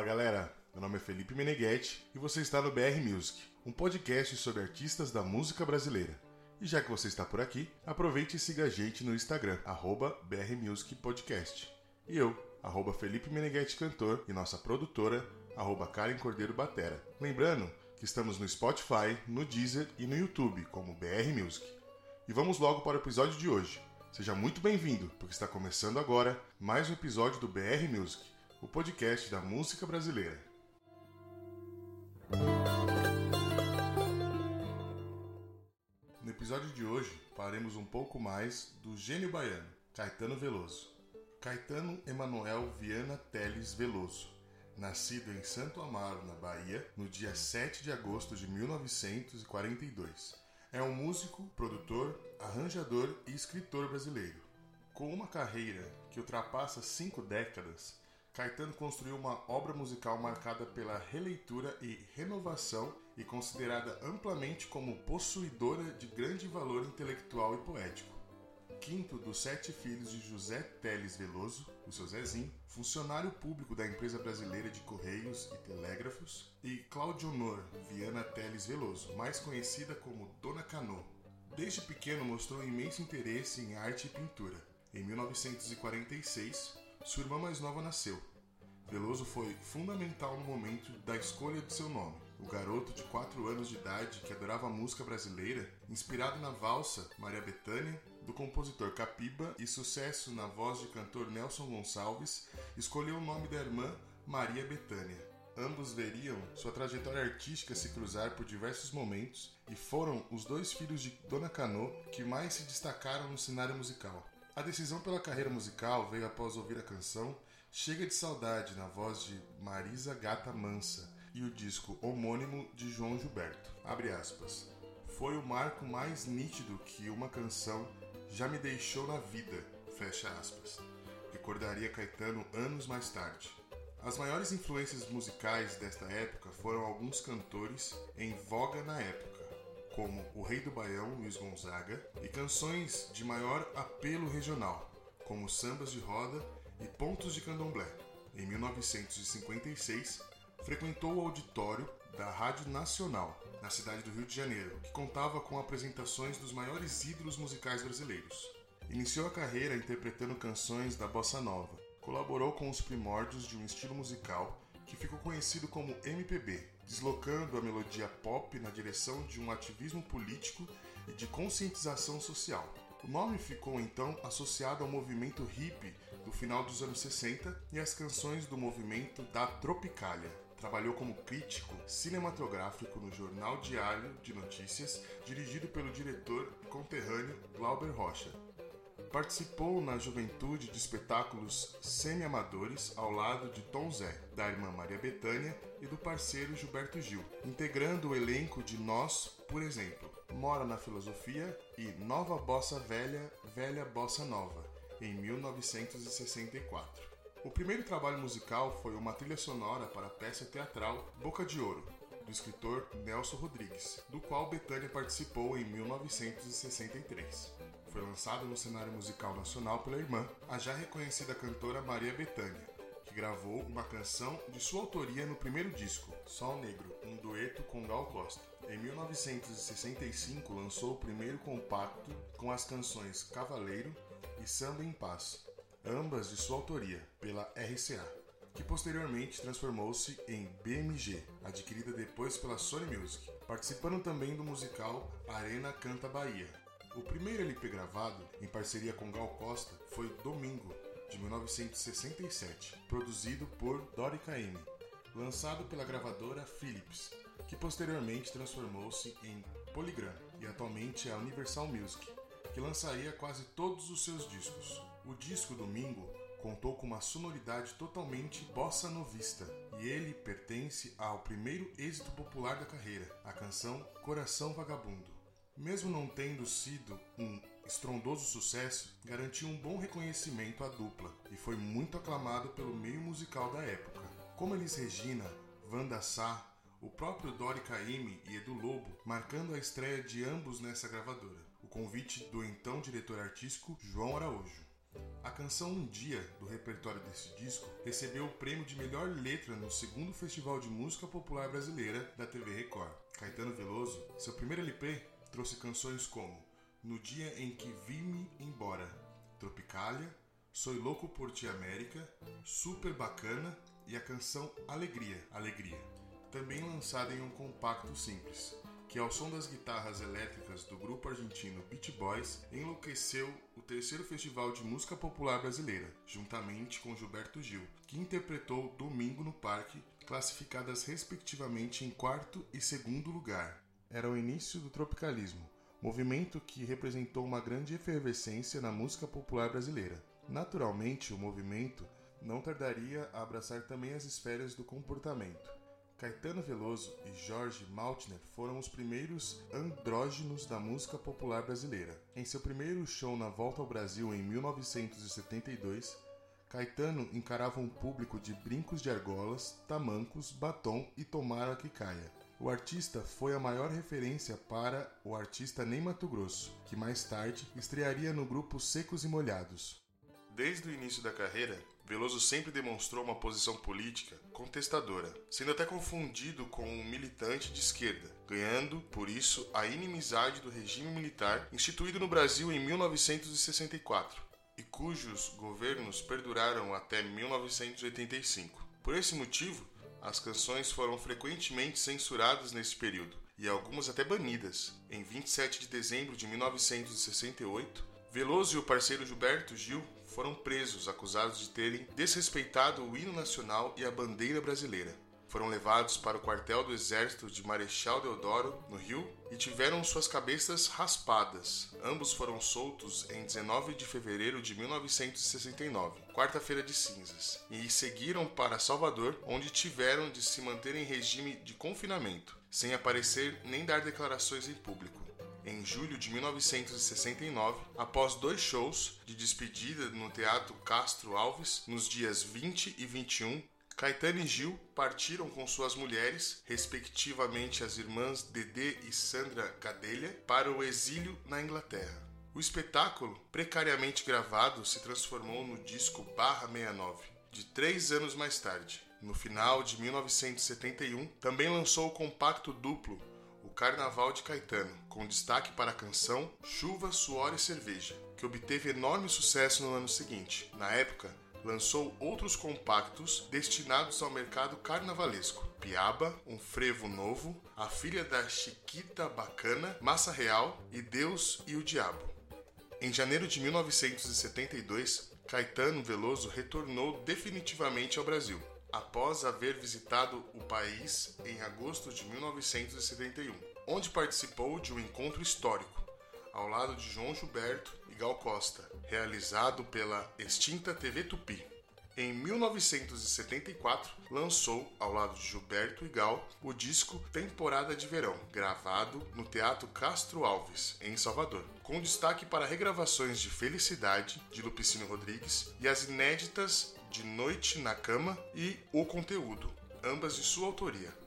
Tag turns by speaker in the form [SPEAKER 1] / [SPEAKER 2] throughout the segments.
[SPEAKER 1] Fala galera, meu nome é Felipe Meneghetti e você está no BR Music, um podcast sobre artistas da música brasileira. E já que você está por aqui, aproveite e siga a gente no Instagram, arroba BR Music Podcast. E eu, arroba Felipe Meneghetti Cantor, e nossa produtora, arroba Karen Cordeiro Batera. Lembrando que estamos no Spotify, no Deezer e no YouTube como BR Music. E vamos logo para o episódio de hoje. Seja muito bem-vindo, porque está começando agora mais um episódio do BR Music, o podcast da música brasileira. No episódio de hoje, falaremos um pouco mais do gênio baiano, Caetano Veloso. Caetano Emanuel Viana Teles Veloso, nascido em Santo Amaro, na Bahia, no dia 7 de agosto de 1942. É um músico, produtor, arranjador e escritor brasileiro. Com uma carreira que ultrapassa cinco décadas, Caetano construiu uma obra musical marcada pela releitura e renovação e considerada amplamente como possuidora de grande valor intelectual e poético. Quinto dos sete filhos de José Teles Veloso, o seu Zezinho, funcionário público da empresa brasileira de Correios e Telégrafos, e Claudionor Viana Teles Veloso, mais conhecida como Dona Cano. Desde pequeno mostrou imenso interesse em arte e pintura. Em 1946, sua irmã mais nova nasceu. Veloso foi fundamental no momento da escolha de seu nome. O garoto de 4 anos de idade que adorava a música brasileira, inspirado na valsa Maria Bethânia, do compositor Capiba e sucesso na voz de cantor Nelson Gonçalves, escolheu o nome da irmã Maria Bethânia. Ambos veriam sua trajetória artística se cruzar por diversos momentos e foram os dois filhos de Dona Cano que mais se destacaram no cenário musical. A decisão pela carreira musical veio após ouvir a canção Chega de Saudade na voz de Marisa Gata Mansa e o disco homônimo de João Gilberto. Aspas. Foi o marco mais nítido que uma canção já me deixou na vida. Fecha aspas. Recordaria Caetano anos mais tarde. As maiores influências musicais desta época foram alguns cantores em voga na época como O Rei do Baião, Luiz Gonzaga, e canções de maior apelo regional, como Sambas de Roda e Pontos de Candomblé. Em 1956, frequentou o auditório da Rádio Nacional, na cidade do Rio de Janeiro, que contava com apresentações dos maiores ídolos musicais brasileiros. Iniciou a carreira interpretando canções da bossa nova. Colaborou com os primórdios de um estilo musical que ficou conhecido como MPB, deslocando a melodia pop na direção de um ativismo político e de conscientização social. O nome ficou então associado ao movimento hippie do final dos anos 60 e às canções do movimento da Tropicália. Trabalhou como crítico cinematográfico no Jornal Diário de Notícias, dirigido pelo diretor conterrâneo Glauber Rocha. Participou na juventude de espetáculos semi-amadores ao lado de Tom Zé, da irmã Maria Bethânia e do parceiro Gilberto Gil, integrando o elenco de Nós, por exemplo, Mora na Filosofia e Nova Bossa Velha, Velha Bossa Nova, em 1964. O primeiro trabalho musical foi uma trilha sonora para a peça teatral Boca de Ouro, do escritor Nelson Rodrigues, do qual Betânia participou em 1963. Foi lançado no cenário musical nacional pela irmã, a já reconhecida cantora Maria Bethânia, que gravou uma canção de sua autoria no primeiro disco, Sol Negro, um dueto com Gal Costa. Em 1965 lançou o primeiro compacto com as canções Cavaleiro e Samba em Paz, ambas de sua autoria, pela RCA que posteriormente transformou-se em BMG, adquirida depois pela Sony Music, participando também do musical Arena Canta Bahia. O primeiro LP gravado, em parceria com Gal Costa, foi Domingo, de 1967, produzido por Dori Caymmi, lançado pela gravadora Philips, que posteriormente transformou-se em Polygram e atualmente é a Universal Music, que lançaria quase todos os seus discos. O disco Domingo contou com uma sonoridade totalmente bossa novista e ele pertence ao primeiro êxito popular da carreira, a canção Coração Vagabundo. Mesmo não tendo sido um estrondoso sucesso, garantiu um bom reconhecimento à dupla e foi muito aclamado pelo meio musical da época. Como Elis Regina, Wanda Sá, o próprio Dori Caymmi e Edu Lobo, marcando a estreia de ambos nessa gravadora. O convite do então diretor artístico João Araújo. A canção Um Dia, do repertório desse disco, recebeu o prêmio de melhor letra no segundo Festival de Música Popular Brasileira da TV Record. Caetano Veloso, seu primeiro LP, trouxe canções como No Dia em que Vi-me Embora, Tropicália, Sou Louco por Ti América, Super Bacana e a canção Alegria, Alegria, também lançada em um compacto simples, que ao som das guitarras elétricas do grupo argentino Beach Boys enlouqueceu o terceiro Festival de Música Popular Brasileira, juntamente com Gilberto Gil, que interpretou Domingo no Parque, classificadas respectivamente em quarto e segundo lugar. Era o início do tropicalismo, movimento que representou uma grande efervescência na música popular brasileira. Naturalmente, o movimento não tardaria a abraçar também as esferas do comportamento. Caetano Veloso e Jorge Maltner foram os primeiros andrógenos da música popular brasileira. Em seu primeiro show na volta ao Brasil em 1972, Caetano encarava um público de brincos de argolas, tamancos, batom e tomara que caia. O artista foi a maior referência para o artista Ney Mato Grosso, que mais tarde estrearia no grupo Secos e Molhados. Desde o início da carreira, Veloso sempre demonstrou uma posição política contestadora, sendo até confundido com um militante de esquerda, ganhando, por isso, a inimizade do regime militar instituído no Brasil em 1964 e cujos governos perduraram até 1985. Por esse motivo, as canções foram frequentemente censuradas nesse período e algumas até banidas. Em 27 de dezembro de 1968, Veloso e o parceiro Gilberto Gil foram presos acusados de terem desrespeitado o hino nacional e a bandeira brasileira. Foram levados para o quartel do exército de Marechal Deodoro, no Rio, e tiveram suas cabeças raspadas. Ambos foram soltos em 19 de fevereiro de 1969, quarta-feira de cinzas, e seguiram para Salvador, onde tiveram de se manter em regime de confinamento, sem aparecer nem dar declarações em público em julho de 1969, após dois shows de despedida no Teatro Castro Alves, nos dias 20 e 21, Caetano e Gil partiram com suas mulheres, respectivamente as irmãs Dedê e Sandra Cadelha, para o exílio na Inglaterra. O espetáculo, precariamente gravado, se transformou no disco Barra 69, de três anos mais tarde. No final de 1971, também lançou o compacto duplo o Carnaval de Caetano, com destaque para a canção Chuva, Suor e Cerveja, que obteve enorme sucesso no ano seguinte. Na época, lançou outros compactos destinados ao mercado carnavalesco: Piaba, Um Frevo Novo, A Filha da Chiquita Bacana, Massa Real e Deus e o Diabo. Em janeiro de 1972, Caetano Veloso retornou definitivamente ao Brasil após haver visitado o país em agosto de 1971, onde participou de um encontro histórico ao lado de João Gilberto e Gal Costa, realizado pela extinta TV Tupi. Em 1974, lançou, ao lado de Gilberto e Gal, o disco Temporada de Verão, gravado no Teatro Castro Alves, em Salvador, com destaque para regravações de Felicidade, de Lupicínio Rodrigues, e as inéditas de Noite na Cama e O Conteúdo, ambas de sua autoria.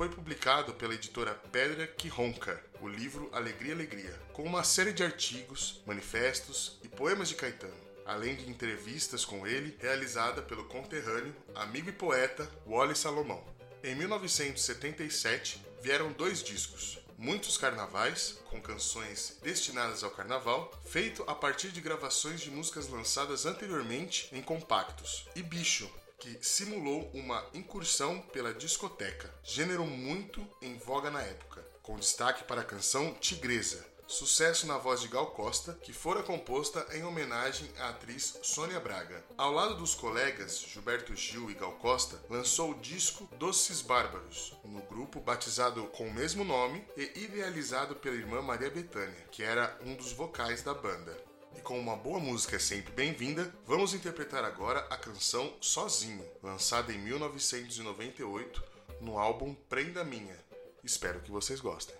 [SPEAKER 1] Foi publicado pela editora Pedra que Ronca, o livro Alegria Alegria, com uma série de artigos, manifestos e poemas de Caetano, além de entrevistas com ele realizada pelo conterrâneo, amigo e poeta Wally Salomão. Em 1977 vieram dois discos, Muitos Carnavais, com canções destinadas ao carnaval, feito a partir de gravações de músicas lançadas anteriormente em compactos, e Bicho, que simulou uma incursão pela discoteca, gênero muito em voga na época, com destaque para a canção Tigresa, sucesso na voz de Gal Costa, que fora composta em homenagem à atriz Sônia Braga. Ao lado dos colegas Gilberto Gil e Gal Costa, lançou o disco Doces Bárbaros, no grupo batizado com o mesmo nome e idealizado pela irmã Maria Bethânia, que era um dos vocais da banda. E com uma boa música é sempre bem-vinda, vamos interpretar agora a canção Sozinho, lançada em 1998 no álbum Prenda Minha. Espero que vocês gostem.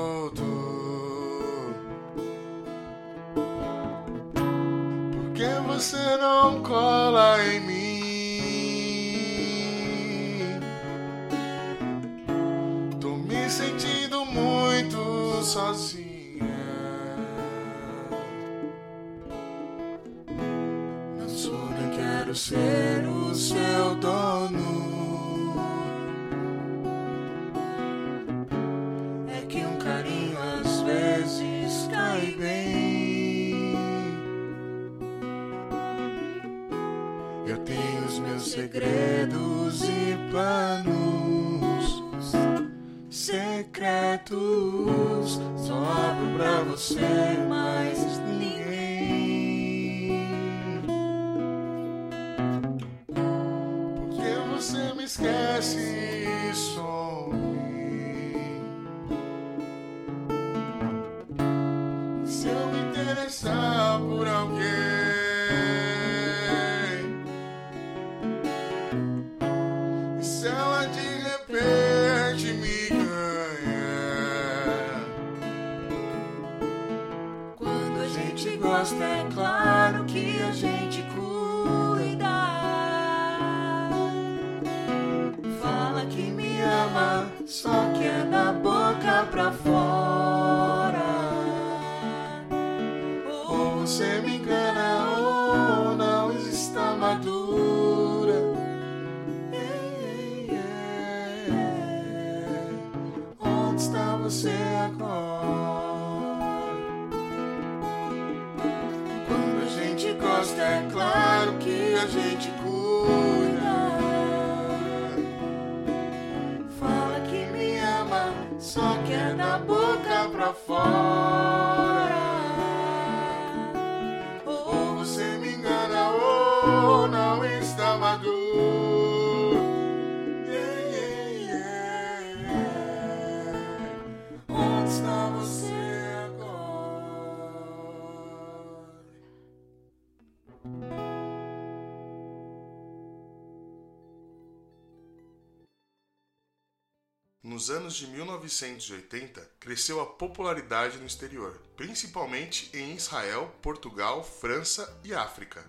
[SPEAKER 1] ser o seu dono. Quando a gente gosta, é claro que a gente cuida. Fala que me ama, só que é da boca pra fora. Nos anos de 1980, cresceu a popularidade no exterior, principalmente em Israel, Portugal, França e África.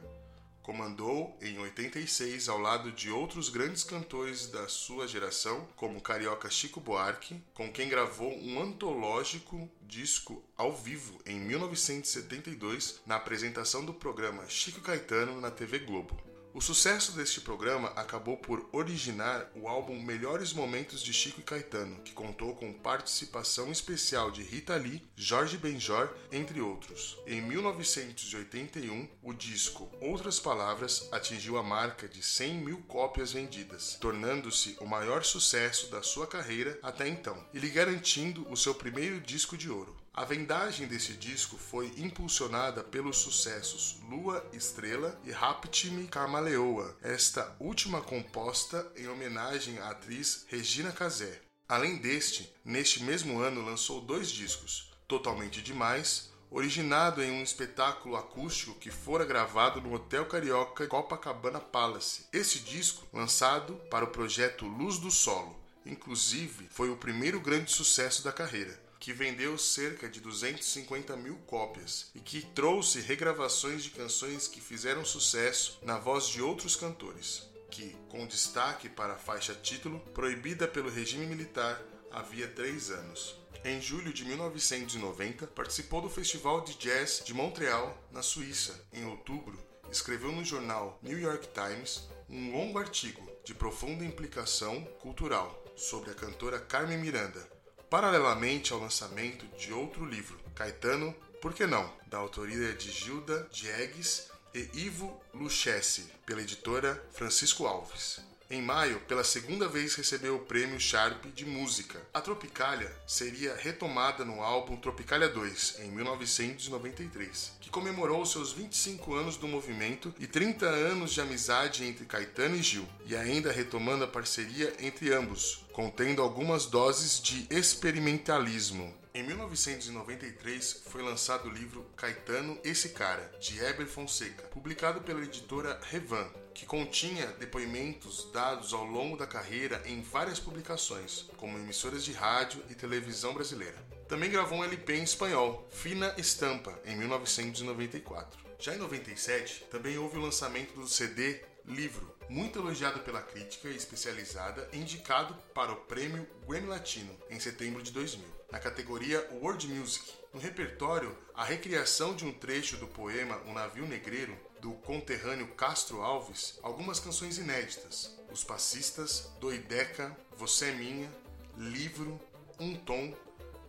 [SPEAKER 1] Comandou em 86 ao lado de outros grandes cantores da sua geração, como o carioca Chico Buarque, com quem gravou um antológico disco ao vivo em 1972 na apresentação do programa Chico Caetano na TV Globo. O sucesso deste programa acabou por originar o álbum Melhores Momentos de Chico e Caetano, que contou com participação especial de Rita Lee, Jorge Benjor, entre outros. Em 1981, o disco Outras Palavras atingiu a marca de 100 mil cópias vendidas, tornando-se o maior sucesso da sua carreira até então e lhe garantindo o seu primeiro disco de ouro. A vendagem desse disco foi impulsionada pelos sucessos Lua Estrela e Rapte-me Camaleoa, esta última composta em homenagem à atriz Regina Casé. Além deste, neste mesmo ano lançou dois discos, Totalmente Demais, originado em um espetáculo acústico que fora gravado no Hotel Carioca Copacabana Palace. Esse disco, lançado para o projeto Luz do Solo, inclusive foi o primeiro grande sucesso da carreira que vendeu cerca de 250 mil cópias e que trouxe regravações de canções que fizeram sucesso na voz de outros cantores, que, com destaque para a faixa título, proibida pelo regime militar havia três anos. Em julho de 1990, participou do Festival de Jazz de Montreal, na Suíça. Em outubro, escreveu no jornal New York Times um longo artigo de profunda implicação cultural sobre a cantora Carmen Miranda, paralelamente ao lançamento de outro livro, Caetano, Por que não?, da autoria de Gilda Diegues e Ivo Luchesse, pela editora Francisco Alves. Em maio, pela segunda vez recebeu o prêmio Sharp de música. A Tropicália seria retomada no álbum Tropicália 2, em 1993, que comemorou seus 25 anos do movimento e 30 anos de amizade entre Caetano e Gil, e ainda retomando a parceria entre ambos, contendo algumas doses de experimentalismo. Em 1993 foi lançado o livro Caetano Esse Cara, de Heber Fonseca, publicado pela editora Revan, que continha depoimentos dados ao longo da carreira em várias publicações, como emissoras de rádio e televisão brasileira. Também gravou um LP em espanhol, Fina Estampa, em 1994. Já em 97, também houve o lançamento do CD Livro, muito elogiado pela crítica especializada e indicado para o prêmio Grammy Latino em setembro de 2000, na categoria World Music. No repertório, a recriação de um trecho do poema O Navio Negreiro, do conterrâneo Castro Alves, algumas canções inéditas: Os Passistas, Doideca, Você é Minha, Livro, Um Tom,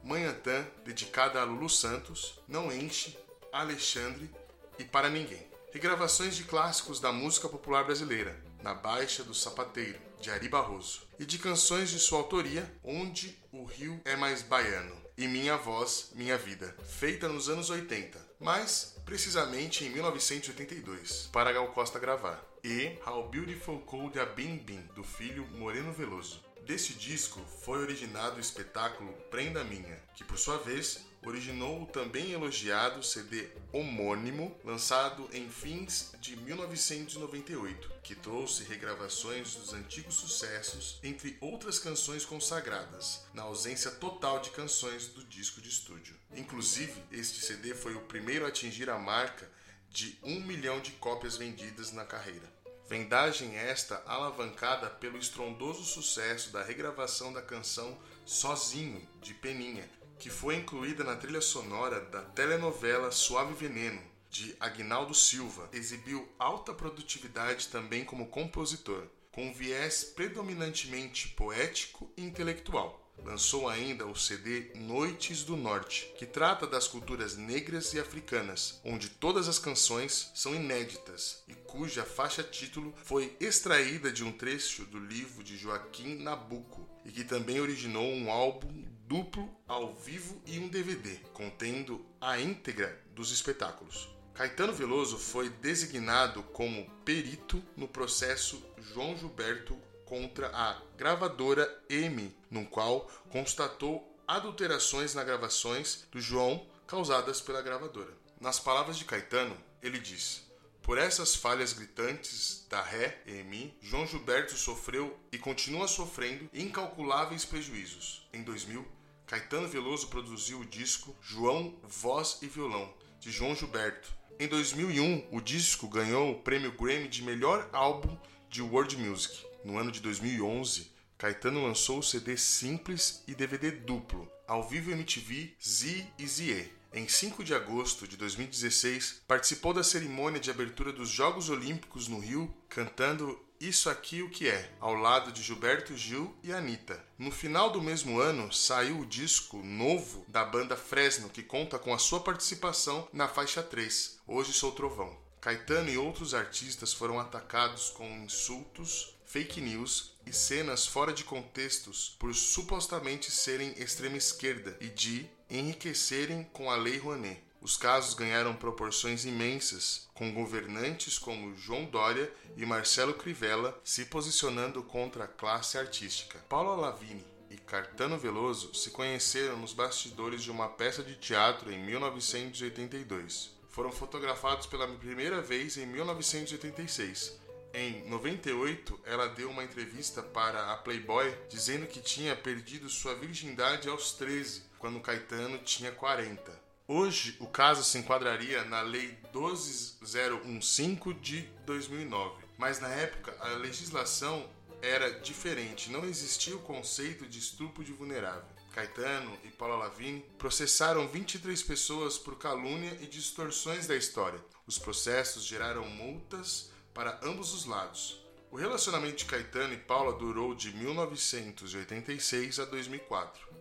[SPEAKER 1] Manhantã, dedicada a Lulu Santos, Não Enche, Alexandre e Para Ninguém. Regravações de clássicos da música popular brasileira, Na Baixa do Sapateiro, de Ari Barroso, e de canções de sua autoria, Onde o Rio é Mais Baiano, e Minha Voz, Minha Vida, feita nos anos 80, mas precisamente em 1982, para Gal Costa gravar, e How Beautiful Cold a Bim Bim, do filho Moreno Veloso. Desse disco foi originado o espetáculo Prenda Minha, que por sua vez originou o também elogiado CD homônimo, lançado em fins de 1998, que trouxe regravações dos antigos sucessos, entre outras canções consagradas, na ausência total de canções do disco de estúdio. Inclusive, este CD foi o primeiro a atingir a marca de um milhão de cópias vendidas na carreira. Vendagem esta alavancada pelo estrondoso sucesso da regravação da canção Sozinho, de Peninha, que foi incluída na trilha sonora da telenovela Suave Veneno, de Agnaldo Silva. Exibiu alta produtividade também como compositor, com viés predominantemente poético e intelectual. Lançou ainda o CD Noites do Norte, que trata das culturas negras e africanas, onde todas as canções são inéditas e cuja faixa título foi extraída de um trecho do livro de Joaquim Nabuco, e que também originou um álbum duplo ao vivo e um DVD, contendo a íntegra dos espetáculos. Caetano Veloso foi designado como perito no processo João Gilberto contra a gravadora M, no qual constatou adulterações nas gravações do João causadas pela gravadora. Nas palavras de Caetano, ele diz: Por essas falhas gritantes da Ré M, João Gilberto sofreu e continua sofrendo incalculáveis prejuízos. Em 2000, Caetano Veloso produziu o disco João Voz e Violão, de João Gilberto. Em 2001, o disco ganhou o prêmio Grammy de melhor álbum de world music. No ano de 2011, Caetano lançou o CD simples e DVD duplo, ao vivo MTV Z e ZE. Em 5 de agosto de 2016, participou da cerimônia de abertura dos Jogos Olímpicos no Rio, cantando Isso Aqui o que é, ao lado de Gilberto Gil e Anitta. No final do mesmo ano, saiu o disco novo da banda Fresno, que conta com a sua participação na faixa 3, Hoje Sou Trovão. Caetano e outros artistas foram atacados com insultos, fake news e cenas fora de contextos por supostamente serem extrema esquerda e de enriquecerem com a Lei Rouanet. Os casos ganharam proporções imensas, com governantes como João Dória e Marcelo Crivella se posicionando contra a classe artística. Paula Lavigne e Cartano Veloso se conheceram nos bastidores de uma peça de teatro em 1982. Foram fotografados pela primeira vez em 1986 em 98, ela deu uma entrevista para a Playboy dizendo que tinha perdido sua virgindade aos 13, quando Caetano tinha 40. Hoje, o caso se enquadraria na Lei 12015 de 2009, mas na época a legislação era diferente, não existia o conceito de estupro de vulnerável. Caetano e Paula Lavigne processaram 23 pessoas por calúnia e distorções da história. Os processos geraram multas para ambos os lados. O relacionamento de Caetano e Paula durou de 1986 a 2004.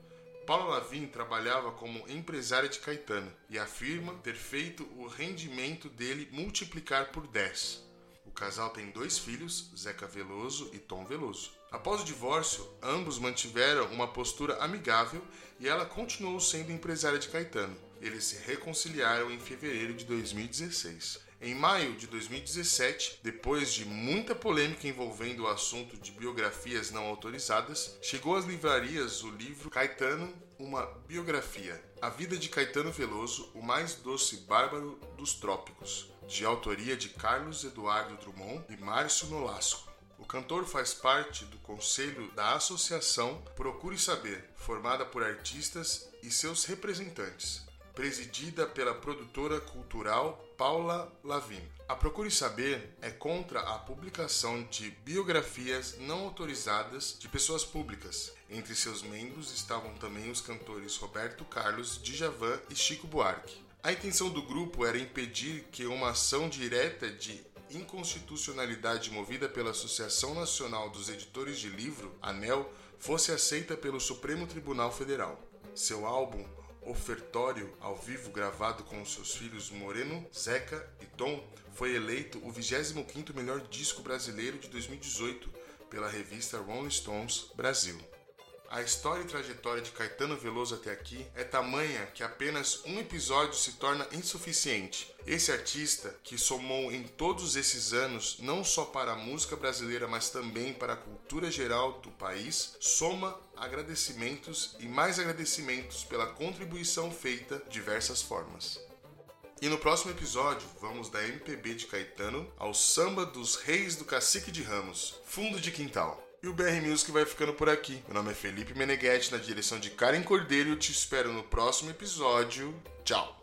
[SPEAKER 1] Paula Lavin trabalhava como empresária de Caetano e afirma ter feito o rendimento dele multiplicar por 10. O casal tem dois filhos, Zeca Veloso e Tom Veloso. Após o divórcio, ambos mantiveram uma postura amigável e ela continuou sendo empresária de Caetano. Eles se reconciliaram em fevereiro de 2016. Em maio de 2017, depois de muita polêmica envolvendo o assunto de biografias não autorizadas, chegou às livrarias o livro Caetano, uma biografia. A vida de Caetano Veloso, o mais doce bárbaro dos trópicos, de autoria de Carlos Eduardo Drummond e Márcio Nolasco. O cantor faz parte do conselho da Associação Procure Saber, formada por artistas e seus representantes, presidida pela produtora cultural Paula Lavin. A Procure Saber é contra a publicação de biografias não autorizadas de pessoas públicas. Entre seus membros estavam também os cantores Roberto Carlos, Djavan e Chico Buarque. A intenção do grupo era impedir que uma ação direta de inconstitucionalidade movida pela Associação Nacional dos Editores de Livro, ANEL, fosse aceita pelo Supremo Tribunal Federal. Seu álbum Ofertório ao vivo gravado com seus filhos Moreno, Zeca e Tom foi eleito o 25º melhor disco brasileiro de 2018 pela revista Rolling Stones Brasil. A história e trajetória de Caetano Veloso até aqui é tamanha que apenas um episódio se torna insuficiente. Esse artista, que somou em todos esses anos não só para a música brasileira, mas também para a cultura geral do país, soma agradecimentos e mais agradecimentos pela contribuição feita de diversas formas. E no próximo episódio, vamos da MPB de Caetano ao samba dos reis do cacique de Ramos, fundo de quintal. E o BR Music vai ficando por aqui. Meu nome é Felipe Meneghetti, na direção de Karen Cordeiro te espero no próximo episódio. Tchau!